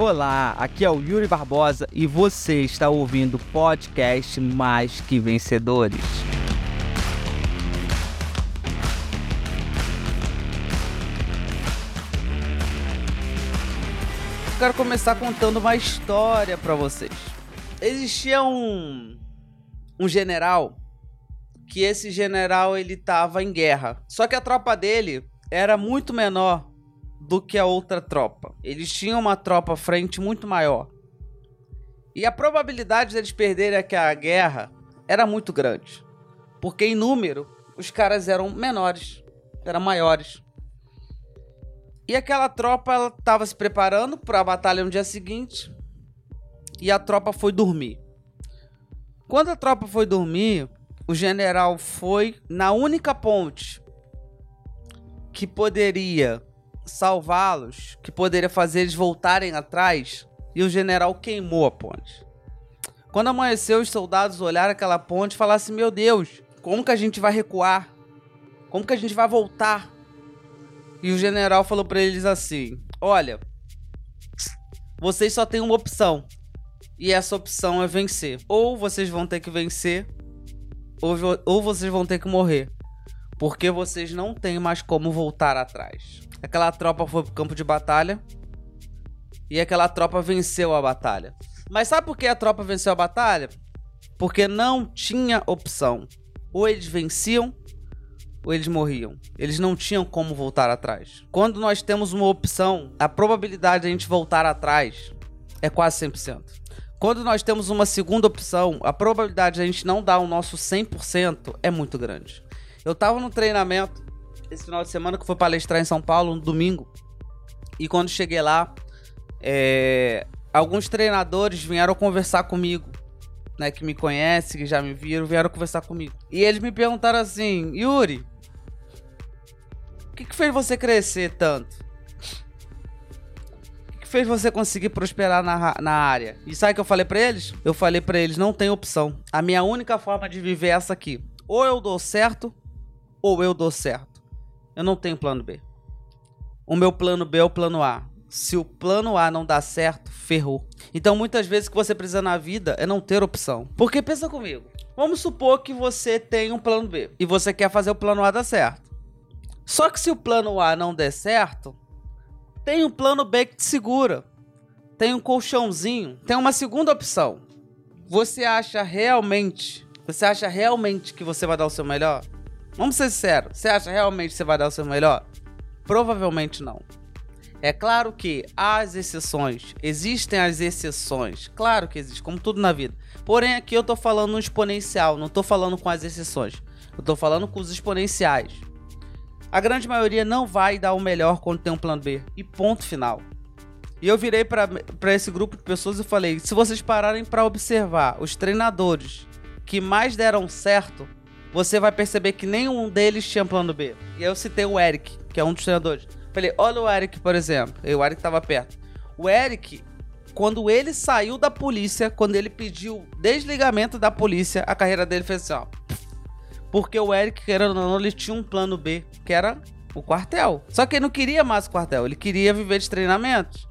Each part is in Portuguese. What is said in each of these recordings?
Olá, aqui é o Yuri Barbosa e você está ouvindo o podcast Mais Que Vencedores. Quero começar contando uma história para vocês. Existia um um general que esse general ele tava em guerra. Só que a tropa dele era muito menor do que a outra tropa. Eles tinham uma tropa frente muito maior. E a probabilidade deles perderem aquela guerra era muito grande. Porque em número, os caras eram menores, eram maiores. E aquela tropa estava se preparando para a batalha no dia seguinte. E a tropa foi dormir. Quando a tropa foi dormir, o general foi na única ponte que poderia salvá-los, que poderia fazer eles voltarem atrás, e o general queimou a ponte. Quando amanheceu, os soldados olharam aquela ponte e falaram assim: Meu Deus, como que a gente vai recuar? Como que a gente vai voltar? E o general falou para eles assim: Olha, vocês só têm uma opção. E essa opção é vencer. Ou vocês vão ter que vencer, ou, ou vocês vão ter que morrer. Porque vocês não têm mais como voltar atrás. Aquela tropa foi pro campo de batalha. E aquela tropa venceu a batalha. Mas sabe por que a tropa venceu a batalha? Porque não tinha opção. Ou eles venciam, ou eles morriam. Eles não tinham como voltar atrás. Quando nós temos uma opção, a probabilidade de a gente voltar atrás é quase 100%. Quando nós temos uma segunda opção, a probabilidade de a gente não dar o nosso 100% é muito grande. Eu tava no treinamento esse final de semana que foi palestrar em São Paulo, no domingo. E quando cheguei lá, é, alguns treinadores vieram conversar comigo, né? Que me conhecem, que já me viram, vieram conversar comigo. E eles me perguntaram assim, Yuri, o que, que fez você crescer tanto? O que, que fez você conseguir prosperar na, na área? E sabe o que eu falei para eles? Eu falei para eles, não tem opção. A minha única forma de viver é essa aqui. Ou eu dou certo, ou eu dou certo. Eu não tenho plano B. O meu plano B é o plano A. Se o plano A não dá certo, ferrou. Então, muitas vezes o que você precisa na vida é não ter opção. Porque pensa comigo. Vamos supor que você tem um plano B e você quer fazer o plano A dar certo. Só que se o plano A não der certo, tem um plano B que te segura. Tem um colchãozinho, tem uma segunda opção. Você acha realmente, você acha realmente que você vai dar o seu melhor? Vamos ser sinceros, você acha realmente que você vai dar o seu melhor? Provavelmente não. É claro que há as exceções, existem as exceções, claro que existe, como tudo na vida. Porém, aqui eu tô falando no exponencial, não tô falando com as exceções. Eu tô falando com os exponenciais. A grande maioria não vai dar o melhor quando tem um plano B. E ponto final. E eu virei para esse grupo de pessoas e falei: se vocês pararem para observar os treinadores que mais deram certo, você vai perceber que nenhum deles tinha plano B. E eu citei o Eric, que é um dos treinadores. Falei, olha o Eric, por exemplo. E o Eric tava perto. O Eric, quando ele saiu da polícia, quando ele pediu desligamento da polícia, a carreira dele fez assim, ó. Porque o Eric, querendo ou não, ele tinha um plano B, que era o quartel. Só que ele não queria mais o quartel, ele queria viver de treinamentos.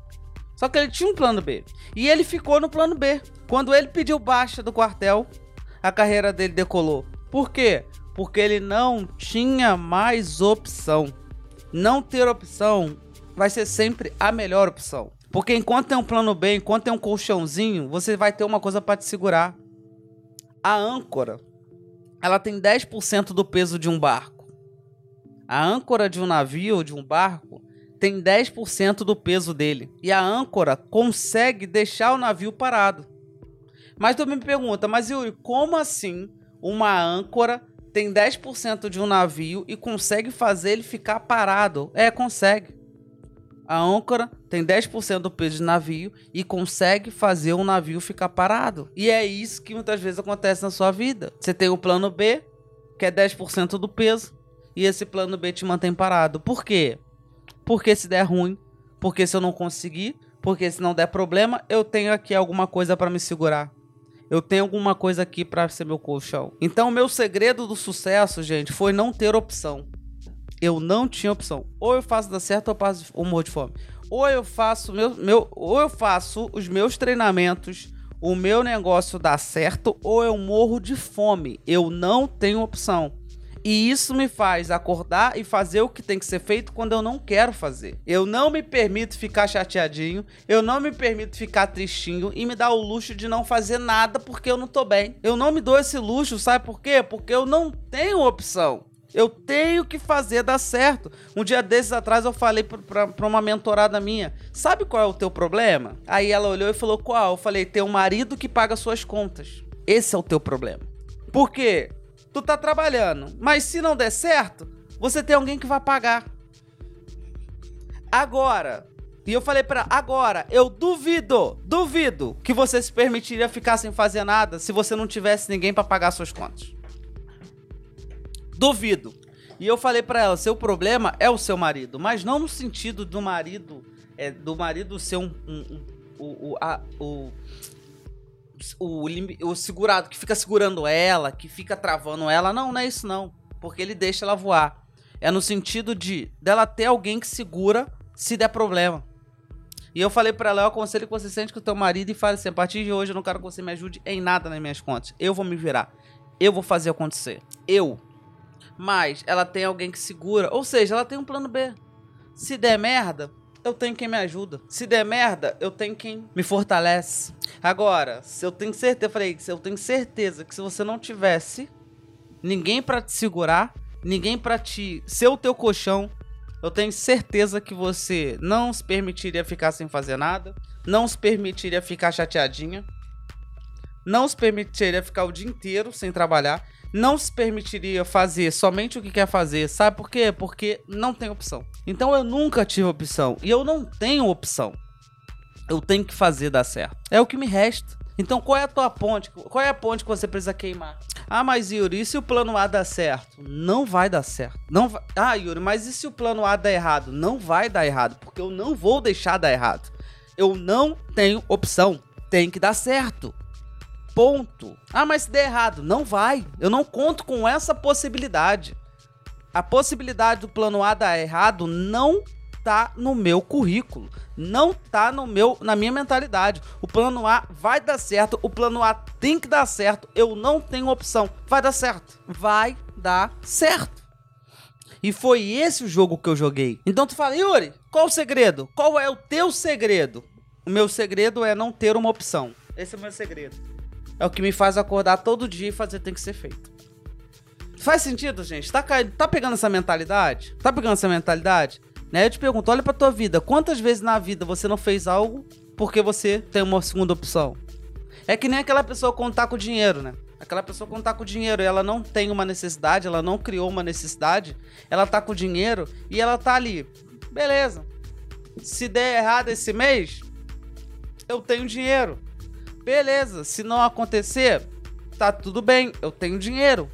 Só que ele tinha um plano B. E ele ficou no plano B. Quando ele pediu baixa do quartel, a carreira dele decolou. Por quê? Porque ele não tinha mais opção. Não ter opção vai ser sempre a melhor opção. Porque enquanto tem um plano B, enquanto tem um colchãozinho, você vai ter uma coisa para te segurar. A âncora, ela tem 10% do peso de um barco. A âncora de um navio, de um barco, tem 10% do peso dele. E a âncora consegue deixar o navio parado. Mas tu me pergunta, mas Yuri, como assim uma âncora tem 10% de um navio e consegue fazer ele ficar parado. É, consegue. A âncora tem 10% do peso do navio e consegue fazer o navio ficar parado. E é isso que muitas vezes acontece na sua vida. Você tem o plano B, que é 10% do peso, e esse plano B te mantém parado. Por quê? Porque se der ruim, porque se eu não conseguir, porque se não der problema, eu tenho aqui alguma coisa para me segurar eu tenho alguma coisa aqui para ser meu colchão. Então, o meu segredo do sucesso, gente, foi não ter opção. Eu não tinha opção. Ou eu faço dar certo ou eu passo morro de fome. Ou eu faço meu, meu, ou eu faço os meus treinamentos, o meu negócio dá certo, ou eu morro de fome. Eu não tenho opção. E isso me faz acordar e fazer o que tem que ser feito quando eu não quero fazer. Eu não me permito ficar chateadinho, eu não me permito ficar tristinho e me dar o luxo de não fazer nada porque eu não tô bem. Eu não me dou esse luxo, sabe por quê? Porque eu não tenho opção. Eu tenho que fazer dar certo. Um dia desses atrás eu falei pra, uma mentorada minha: Sabe qual é o teu problema? Aí ela olhou e falou: Qual? Eu falei: Tem um marido que paga suas contas. Esse é o teu problema. Por quê? Tu tá trabalhando, mas se não der certo, você tem alguém que vai pagar. Agora, e eu falei para agora, eu duvido, duvido que você se permitiria ficar sem fazer nada se você não tivesse ninguém para pagar suas contas. Duvido. E eu falei para ela, seu problema é o seu marido, mas não no sentido do marido, é, do marido ser um, um, um o, a, o o, o segurado que fica segurando ela, que fica travando ela. Não, não é isso não. Porque ele deixa ela voar. É no sentido de dela ter alguém que segura se der problema. E eu falei para ela, eu aconselho que você sente com o teu marido e fale assim, a partir de hoje eu não quero que você me ajude em nada nas minhas contas. Eu vou me virar. Eu vou fazer acontecer. Eu. Mas ela tem alguém que segura. Ou seja, ela tem um plano B. Se der merda, eu tenho quem me ajuda. Se der merda, eu tenho quem me fortalece. Agora, se eu tenho certeza, eu falei, se eu tenho certeza que se você não tivesse ninguém para te segurar, ninguém para te ser o teu colchão, eu tenho certeza que você não se permitiria ficar sem fazer nada, não se permitiria ficar chateadinha, não se permitiria ficar o dia inteiro sem trabalhar não se permitiria fazer somente o que quer fazer. Sabe por quê? Porque não tem opção. Então eu nunca tive opção. E eu não tenho opção. Eu tenho que fazer dar certo. É o que me resta. Então qual é a tua ponte? Qual é a ponte que você precisa queimar? Ah, mas Yuri, e se o plano A dá certo? Não vai dar certo. Não vai... Ah, Yuri, mas e se o plano A dá errado? Não vai dar errado, porque eu não vou deixar dar errado. Eu não tenho opção. Tem que dar certo. Ponto. Ah, mas se der errado, não vai. Eu não conto com essa possibilidade. A possibilidade do plano A dar errado não tá no meu currículo, não tá no meu na minha mentalidade. O plano A vai dar certo, o plano A tem que dar certo. Eu não tenho opção. Vai dar certo. Vai dar certo. E foi esse o jogo que eu joguei. Então tu fala, Yuri, qual o segredo? Qual é o teu segredo? O meu segredo é não ter uma opção. Esse é o meu segredo. É o que me faz acordar todo dia e fazer tem que ser feito. Faz sentido, gente? Tá, tá pegando essa mentalidade? Tá pegando essa mentalidade? Né? Eu te pergunto, olha pra tua vida. Quantas vezes na vida você não fez algo porque você tem uma segunda opção? É que nem aquela pessoa contar com dinheiro, né? Aquela pessoa contar com dinheiro e ela não tem uma necessidade, ela não criou uma necessidade, ela tá com dinheiro e ela tá ali. Beleza. Se der errado esse mês, eu tenho dinheiro. Beleza, se não acontecer, tá tudo bem, eu tenho dinheiro.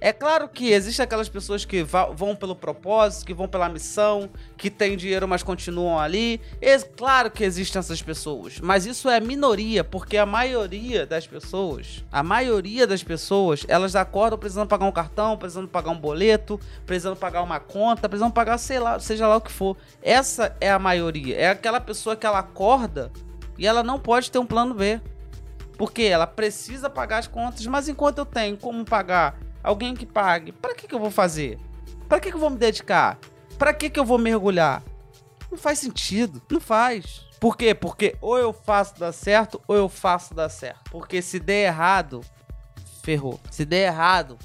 É claro que existem aquelas pessoas que vão pelo propósito, que vão pela missão, que têm dinheiro, mas continuam ali. É claro que existem essas pessoas, mas isso é minoria, porque a maioria das pessoas, a maioria das pessoas, elas acordam precisando pagar um cartão, precisando pagar um boleto, precisando pagar uma conta, precisando pagar, sei lá, seja lá o que for. Essa é a maioria. É aquela pessoa que ela acorda e ela não pode ter um plano B. Porque ela precisa pagar as contas, mas enquanto eu tenho como pagar, alguém que pague, para que, que eu vou fazer? Para que, que eu vou me dedicar? Para que, que eu vou mergulhar? Não faz sentido, não faz. Por quê? Porque ou eu faço dar certo ou eu faço dar certo. Porque se der errado, ferrou. Se der errado,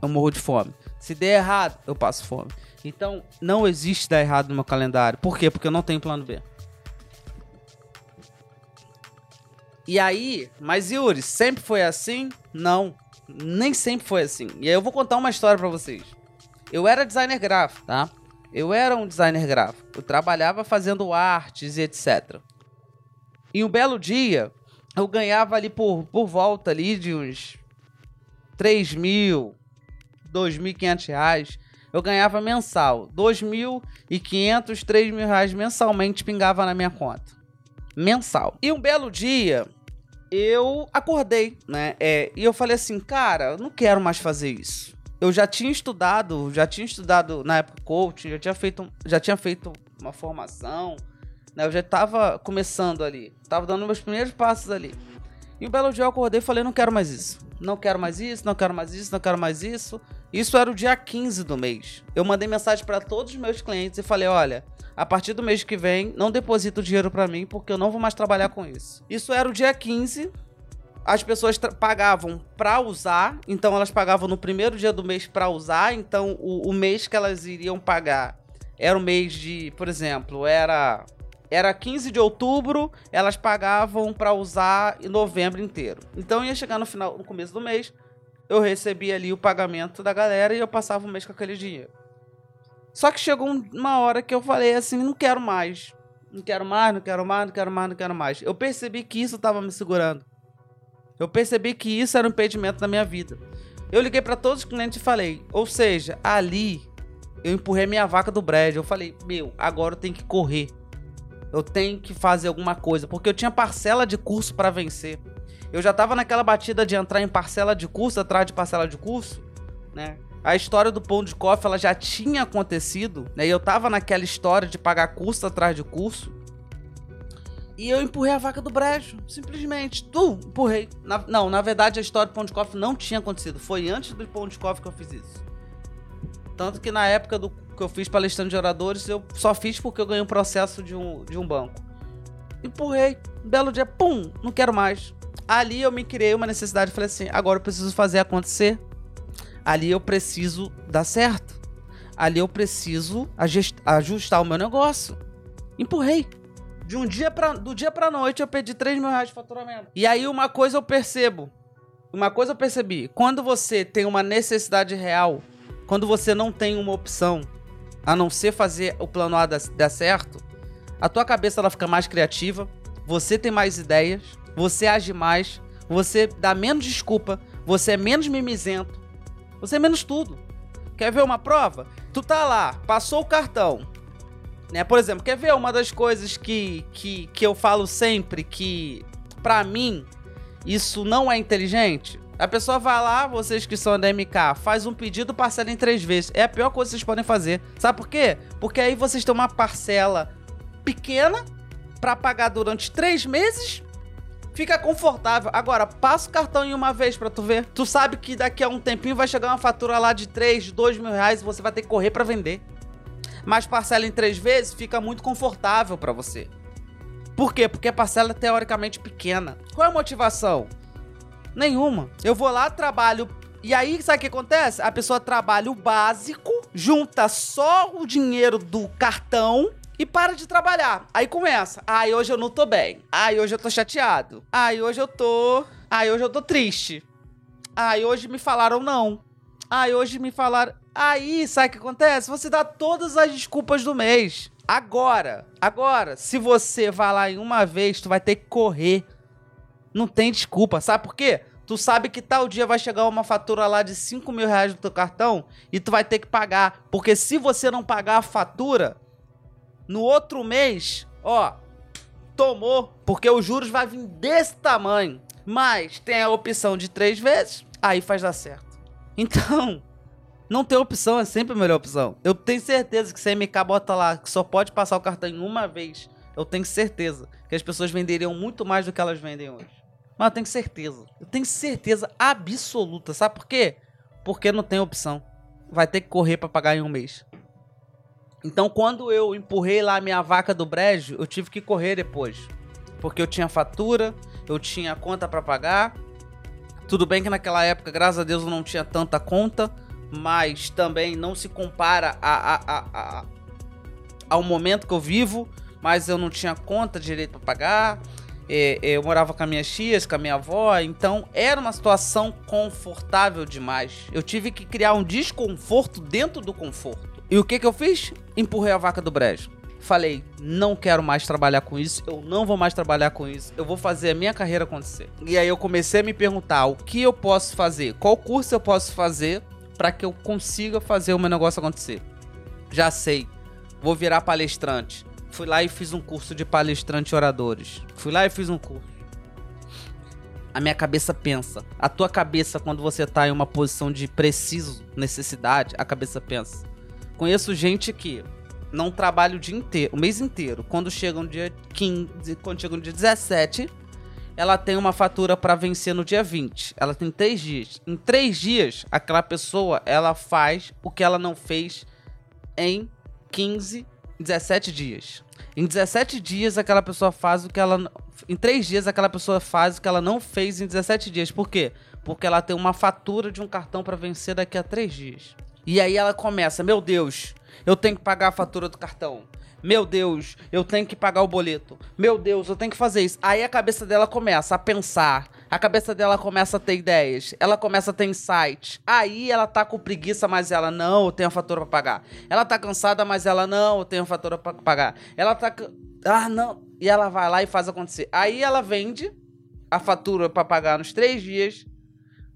eu morro de fome. Se der errado, eu passo fome. Então, não existe dar errado no meu calendário. Por quê? Porque eu não tenho plano B. E aí, mas Yuri, sempre foi assim? Não, nem sempre foi assim. E aí eu vou contar uma história para vocês. Eu era designer gráfico, tá? Eu era um designer gráfico. Eu trabalhava fazendo artes e etc. E um belo dia, eu ganhava ali por, por volta ali de uns 3 mil, 2.500 reais. Eu ganhava mensal. 2.500, 3 mil reais mensalmente pingava na minha conta. Mensal. E um belo dia, eu acordei, né? É, e eu falei assim, cara, eu não quero mais fazer isso. Eu já tinha estudado, já tinha estudado na época coaching, já tinha feito, já tinha feito uma formação, Né? Eu já tava começando ali. Tava dando meus primeiros passos ali. E um belo dia eu acordei e falei, não quero mais isso. Não quero mais isso, não quero mais isso, não quero mais isso. Isso era o dia 15 do mês. Eu mandei mensagem para todos os meus clientes e falei, olha, a partir do mês que vem, não deposita o dinheiro para mim porque eu não vou mais trabalhar com isso. Isso era o dia 15. As pessoas pagavam para usar, então elas pagavam no primeiro dia do mês para usar, então o, o mês que elas iriam pagar era o mês de, por exemplo, era era 15 de outubro, elas pagavam para usar em novembro inteiro. Então ia chegar no final, no começo do mês, eu recebia ali o pagamento da galera e eu passava o mês com aquele dinheiro. Só que chegou uma hora que eu falei assim, não quero mais. Não quero mais, não quero mais, não quero mais, não quero mais. Eu percebi que isso estava me segurando. Eu percebi que isso era um impedimento da minha vida. Eu liguei para todos os clientes e falei, ou seja, ali eu empurrei minha vaca do brejo. Eu falei, meu, agora eu tenho que correr. Eu tenho que fazer alguma coisa, porque eu tinha parcela de curso para vencer. Eu já tava naquela batida de entrar em parcela de curso atrás de parcela de curso, né? A história do pão de cofre ela já tinha acontecido, né? E eu tava naquela história de pagar curso atrás de curso. E eu empurrei a vaca do brejo, simplesmente. Tu, empurrei. Na, não, na verdade a história do pão de cofre não tinha acontecido. Foi antes do pão de cofre que eu fiz isso. Tanto que na época do que eu fiz palestrando de oradores, eu só fiz porque eu ganhei um processo de um, de um banco. Empurrei. Um belo dia, pum, não quero mais. Ali eu me criei uma necessidade. Falei assim: agora eu preciso fazer acontecer. Ali eu preciso dar certo. Ali eu preciso ajustar o meu negócio. Empurrei. De um dia pra, do dia pra noite eu perdi 3 mil reais de faturamento. E aí uma coisa eu percebo. Uma coisa eu percebi. Quando você tem uma necessidade real quando você não tem uma opção a não ser fazer o plano A dar certo, a tua cabeça ela fica mais criativa, você tem mais ideias, você age mais, você dá menos desculpa, você é menos mimizento, você é menos tudo. Quer ver uma prova? Tu tá lá, passou o cartão. Né? Por exemplo, quer ver uma das coisas que, que, que eu falo sempre que, para mim, isso não é inteligente? A pessoa vai lá, vocês que são da MK, faz um pedido, parcela em três vezes. É a pior coisa que vocês podem fazer. Sabe por quê? Porque aí vocês têm uma parcela pequena para pagar durante três meses. Fica confortável. Agora, passa o cartão em uma vez para tu ver. Tu sabe que daqui a um tempinho vai chegar uma fatura lá de 3, 2 mil reais e você vai ter que correr para vender. Mas parcela em três vezes fica muito confortável para você. Por quê? Porque a parcela é teoricamente pequena. Qual é a motivação? Nenhuma. Eu vou lá, trabalho. E aí, sabe o que acontece? A pessoa trabalha o básico, junta só o dinheiro do cartão e para de trabalhar. Aí começa. Ai, hoje eu não tô bem. Ai, hoje eu tô chateado. Ai, hoje eu tô. Ai, hoje eu tô triste. Ai, hoje me falaram não. Ai, hoje me falaram. Aí, sabe o que acontece? Você dá todas as desculpas do mês. Agora, agora, se você vai lá em uma vez, tu vai ter que correr não tem desculpa, sabe por quê? Tu sabe que tal dia vai chegar uma fatura lá de 5 mil reais no teu cartão e tu vai ter que pagar. Porque se você não pagar a fatura, no outro mês, ó, tomou, porque os juros vai vir desse tamanho. Mas tem a opção de três vezes, aí faz dar certo. Então, não tem opção, é sempre a melhor opção. Eu tenho certeza que se a MK bota lá que só pode passar o cartão em uma vez, eu tenho certeza que as pessoas venderiam muito mais do que elas vendem hoje. Mas eu tenho certeza. Eu tenho certeza absoluta. Sabe por quê? Porque não tem opção. Vai ter que correr para pagar em um mês. Então, quando eu empurrei lá a minha vaca do brejo, eu tive que correr depois. Porque eu tinha fatura, eu tinha conta para pagar. Tudo bem que naquela época, graças a Deus, eu não tinha tanta conta, mas também não se compara a, a, a, a ao momento que eu vivo. Mas eu não tinha conta direito para pagar é, é, eu morava com as minhas tias, com a minha avó, então era uma situação confortável demais. Eu tive que criar um desconforto dentro do conforto. E o que que eu fiz? Empurrei a vaca do brejo. Falei, não quero mais trabalhar com isso, eu não vou mais trabalhar com isso, eu vou fazer a minha carreira acontecer. E aí eu comecei a me perguntar o que eu posso fazer, qual curso eu posso fazer para que eu consiga fazer o meu negócio acontecer. Já sei, vou virar palestrante. Fui lá e fiz um curso de palestrante oradores. Fui lá e fiz um curso. A minha cabeça pensa. A tua cabeça, quando você tá em uma posição de preciso, necessidade, a cabeça pensa. Conheço gente que não trabalha o dia inteiro, o mês inteiro. Quando chega no dia 15, quando chega no dia 17, ela tem uma fatura para vencer no dia 20. Ela tem três dias. Em três dias, aquela pessoa ela faz o que ela não fez em 15, 17 dias. Em 17 dias, aquela pessoa faz o que ela. Em três dias, aquela pessoa faz o que ela não fez em 17 dias. Por quê? Porque ela tem uma fatura de um cartão para vencer daqui a três dias. E aí ela começa: Meu Deus, eu tenho que pagar a fatura do cartão. Meu Deus, eu tenho que pagar o boleto. Meu Deus, eu tenho que fazer isso. Aí a cabeça dela começa a pensar. A cabeça dela começa a ter ideias. Ela começa a ter insights. Aí ela tá com preguiça, mas ela não, eu tenho a fatura para pagar. Ela tá cansada, mas ela não, eu tenho a fatura para pagar. Ela tá ah, não. E ela vai lá e faz acontecer. Aí ela vende a fatura para pagar nos três dias.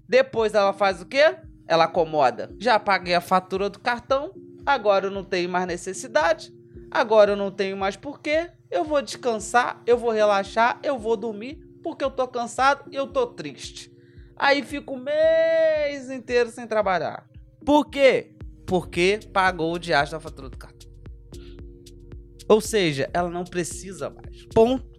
Depois ela faz o quê? Ela acomoda. Já paguei a fatura do cartão. Agora eu não tenho mais necessidade Agora eu não tenho mais porquê. Eu vou descansar, eu vou relaxar, eu vou dormir, porque eu tô cansado e eu tô triste. Aí fico o mês inteiro sem trabalhar. Por quê? Porque pagou o diacho da fatura do cartão. Ou seja, ela não precisa mais. Ponto.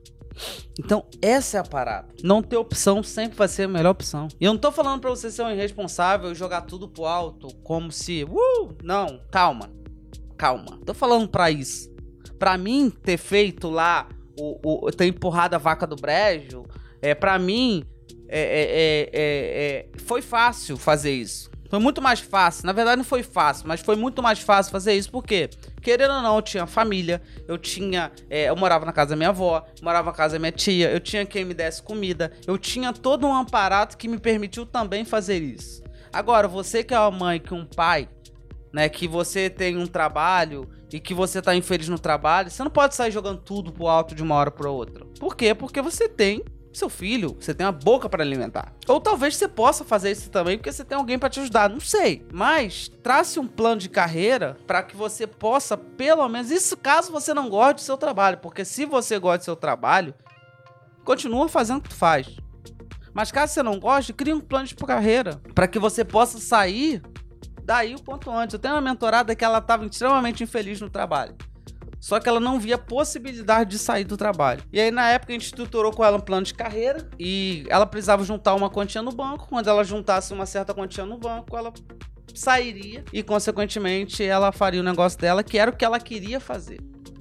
Então, essa é a parada. Não ter opção sempre vai ser a melhor opção. E eu não tô falando pra você ser um irresponsável e jogar tudo pro alto, como se. Uh! Não, calma calma. Tô falando pra isso. Pra mim, ter feito lá, o, o ter empurrado a vaca do brejo, é, pra mim, é, é, é, é, foi fácil fazer isso. Foi muito mais fácil. Na verdade, não foi fácil, mas foi muito mais fácil fazer isso. Por quê? Querendo ou não, eu tinha família, eu tinha. É, eu morava na casa da minha avó, morava na casa da minha tia, eu tinha quem me desse comida, eu tinha todo um aparato que me permitiu também fazer isso. Agora, você que é uma mãe, que um pai, né, que você tem um trabalho e que você tá infeliz no trabalho, você não pode sair jogando tudo pro alto de uma hora para outra. Por quê? Porque você tem seu filho, você tem uma boca para alimentar. Ou talvez você possa fazer isso também porque você tem alguém para te ajudar, não sei. Mas trace um plano de carreira para que você possa, pelo menos, isso caso você não goste do seu trabalho, porque se você gosta do seu trabalho, continua fazendo o que tu faz. Mas caso você não goste, cria um plano de carreira para que você possa sair daí o quanto antes. Eu tenho uma mentorada que ela estava extremamente infeliz no trabalho. Só que ela não via possibilidade de sair do trabalho. E aí, na época, a gente estruturou com ela um plano de carreira e ela precisava juntar uma quantia no banco. Quando ela juntasse uma certa quantia no banco, ela sairia e, consequentemente, ela faria o negócio dela, que era o que ela queria fazer.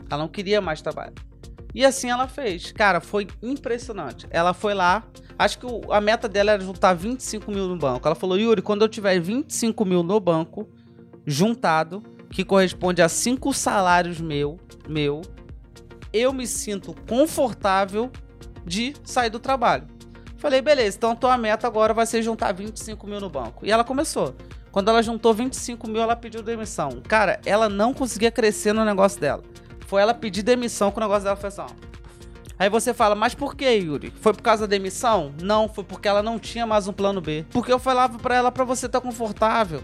Ela não queria mais trabalho. E assim ela fez. Cara, foi impressionante. Ela foi lá. Acho que o, a meta dela era juntar 25 mil no banco. Ela falou: Yuri, quando eu tiver 25 mil no banco, juntado, que corresponde a cinco salários meu, meu, eu me sinto confortável de sair do trabalho. Falei, beleza, então a tua meta agora vai ser juntar 25 mil no banco. E ela começou. Quando ela juntou 25 mil, ela pediu demissão. Cara, ela não conseguia crescer no negócio dela foi ela pedir demissão com o negócio dela foi assim, ó. Aí você fala, mas por que, Yuri? Foi por causa da demissão? Não, foi porque ela não tinha mais um plano B. Porque eu falava para ela para você estar tá confortável.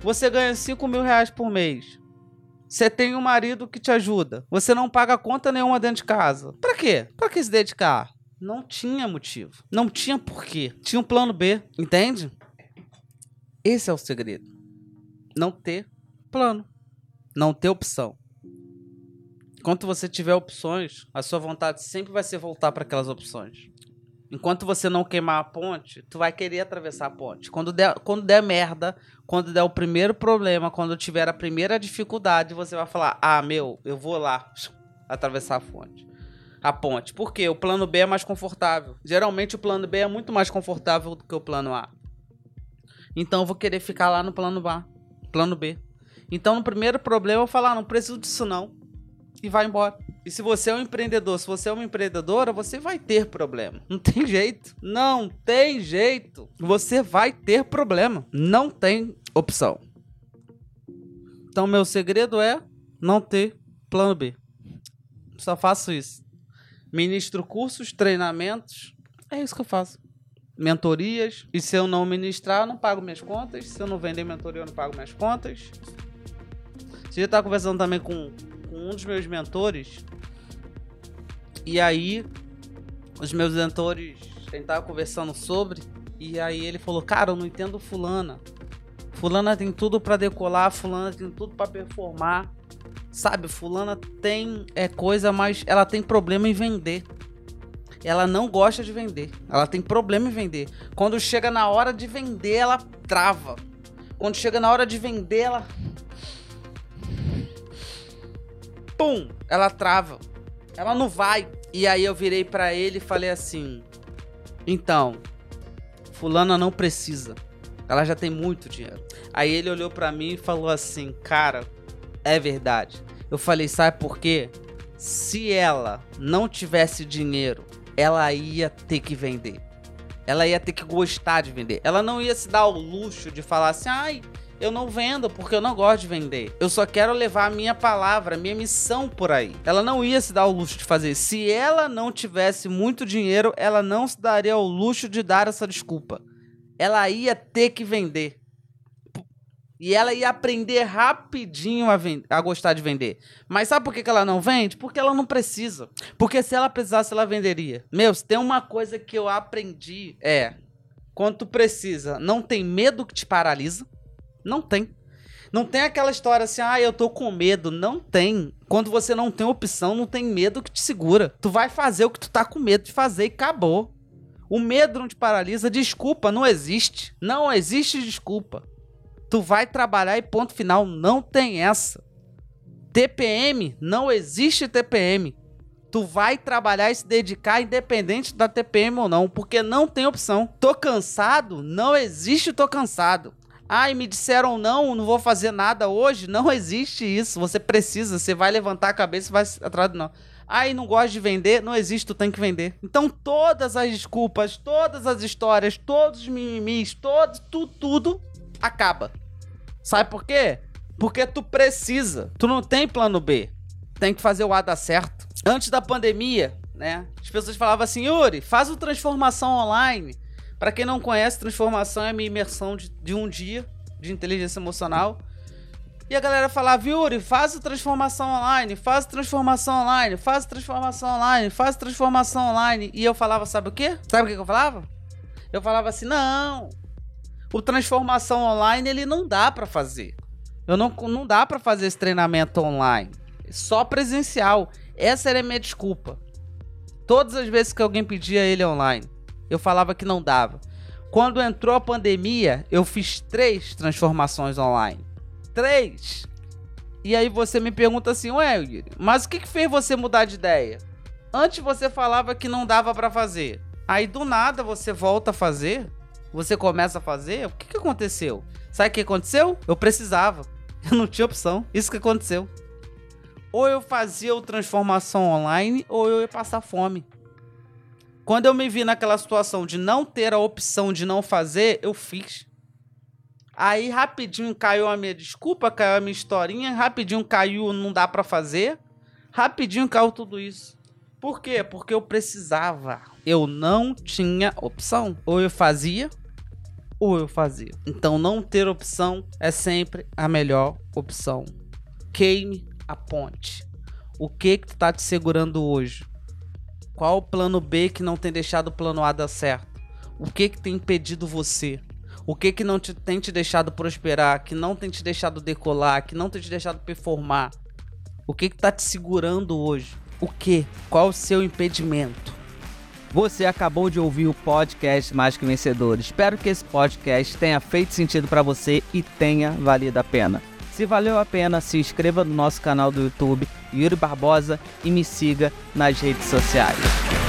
Você ganha 5 mil reais por mês. Você tem um marido que te ajuda. Você não paga conta nenhuma dentro de casa. Pra quê? Pra que se dedicar? Não tinha motivo. Não tinha porquê. Tinha um plano B, entende? Esse é o segredo. Não ter plano. Não ter opção. Enquanto você tiver opções, a sua vontade sempre vai ser voltar para aquelas opções. Enquanto você não queimar a ponte, tu vai querer atravessar a ponte. Quando der, quando der merda, quando der o primeiro problema, quando tiver a primeira dificuldade, você vai falar: "Ah, meu, eu vou lá atravessar a ponte". A ponte. Por quê? O plano B é mais confortável. Geralmente o plano B é muito mais confortável do que o plano A. Então eu vou querer ficar lá no plano A, plano B. Então no primeiro problema eu falar: ah, "Não preciso disso não" e vai embora. E se você é um empreendedor, se você é uma empreendedora, você vai ter problema. Não tem jeito. Não tem jeito. Você vai ter problema. Não tem opção. Então, meu segredo é não ter plano B. Só faço isso. Ministro cursos, treinamentos. É isso que eu faço. Mentorias. E se eu não ministrar, eu não pago minhas contas. Se eu não vender mentoria, eu não pago minhas contas. Você já tá conversando também com um dos meus mentores. E aí, os meus mentores estavam conversando sobre. E aí ele falou: Cara, eu não entendo Fulana. Fulana tem tudo para decolar, Fulana tem tudo para performar. Sabe, fulana tem é coisa, mas ela tem problema em vender. Ela não gosta de vender. Ela tem problema em vender. Quando chega na hora de vender, ela trava. Quando chega na hora de vender, ela pum, ela trava. Ela não vai. E aí eu virei para ele e falei assim: "Então, fulana não precisa. Ela já tem muito dinheiro". Aí ele olhou para mim e falou assim: "Cara, é verdade". Eu falei: "Sabe por quê? Se ela não tivesse dinheiro, ela ia ter que vender. Ela ia ter que gostar de vender. Ela não ia se dar o luxo de falar assim: "Ai, eu não vendo porque eu não gosto de vender. Eu só quero levar a minha palavra, a minha missão por aí. Ela não ia se dar o luxo de fazer. Se ela não tivesse muito dinheiro, ela não se daria o luxo de dar essa desculpa. Ela ia ter que vender. E ela ia aprender rapidinho a, a gostar de vender. Mas sabe por que, que ela não vende? Porque ela não precisa. Porque se ela precisasse, ela venderia. Meu, se tem uma coisa que eu aprendi é. Quando tu precisa, não tem medo que te paralisa. Não tem. Não tem aquela história assim, ah, eu tô com medo. Não tem. Quando você não tem opção, não tem medo que te segura. Tu vai fazer o que tu tá com medo de fazer e acabou. O medo não te paralisa. Desculpa, não existe. Não existe desculpa. Tu vai trabalhar e ponto final. Não tem essa. TPM, não existe TPM. Tu vai trabalhar e se dedicar independente da TPM ou não, porque não tem opção. Tô cansado? Não existe tô cansado. Ai, me disseram não, não vou fazer nada hoje. Não existe isso. Você precisa, você vai levantar a cabeça e vai atrás não. Ai, não gosto de vender, não existe, tu tem que vender. Então todas as desculpas, todas as histórias, todos os mimimis, todo, tudo, tudo acaba. Sabe por quê? Porque tu precisa. Tu não tem plano B. Tem que fazer o A dar certo. Antes da pandemia, né? As pessoas falavam assim, Yuri, faz o transformação online. Para quem não conhece, transformação é a minha imersão de, de um dia de inteligência emocional. E a galera falava, Yuri, faz a transformação online, faz a transformação online, faz a transformação online, faz a transformação online. E eu falava, sabe o quê? Sabe o que eu falava? Eu falava assim, não, o transformação online ele não dá para fazer. Eu não, não dá para fazer esse treinamento online. Só presencial. Essa era a minha desculpa. Todas as vezes que alguém pedia ele online eu falava que não dava. Quando entrou a pandemia, eu fiz três transformações online. Três! E aí você me pergunta assim, ué, mas o que, que fez você mudar de ideia? Antes você falava que não dava para fazer. Aí do nada você volta a fazer. Você começa a fazer. O que, que aconteceu? Sabe o que aconteceu? Eu precisava. Eu não tinha opção. Isso que aconteceu. Ou eu fazia o transformação online, ou eu ia passar fome. Quando eu me vi naquela situação de não ter a opção de não fazer, eu fiz. Aí rapidinho caiu a minha desculpa, caiu a minha historinha, rapidinho caiu não dá para fazer, rapidinho caiu tudo isso. Por quê? Porque eu precisava. Eu não tinha opção. Ou eu fazia, ou eu fazia. Então não ter opção é sempre a melhor opção. Queime a ponte. O que que tu tá te segurando hoje? Qual o plano B que não tem deixado o plano A dar certo? O que que tem impedido você? O que que não te, tem te deixado prosperar? Que não tem te deixado decolar? Que não tem te deixado performar? O que que tá te segurando hoje? O que? Qual o seu impedimento? Você acabou de ouvir o podcast Mais que Vencedor. Espero que esse podcast tenha feito sentido para você e tenha valido a pena. Se valeu a pena, se inscreva no nosso canal do YouTube, Yuri Barbosa, e me siga nas redes sociais.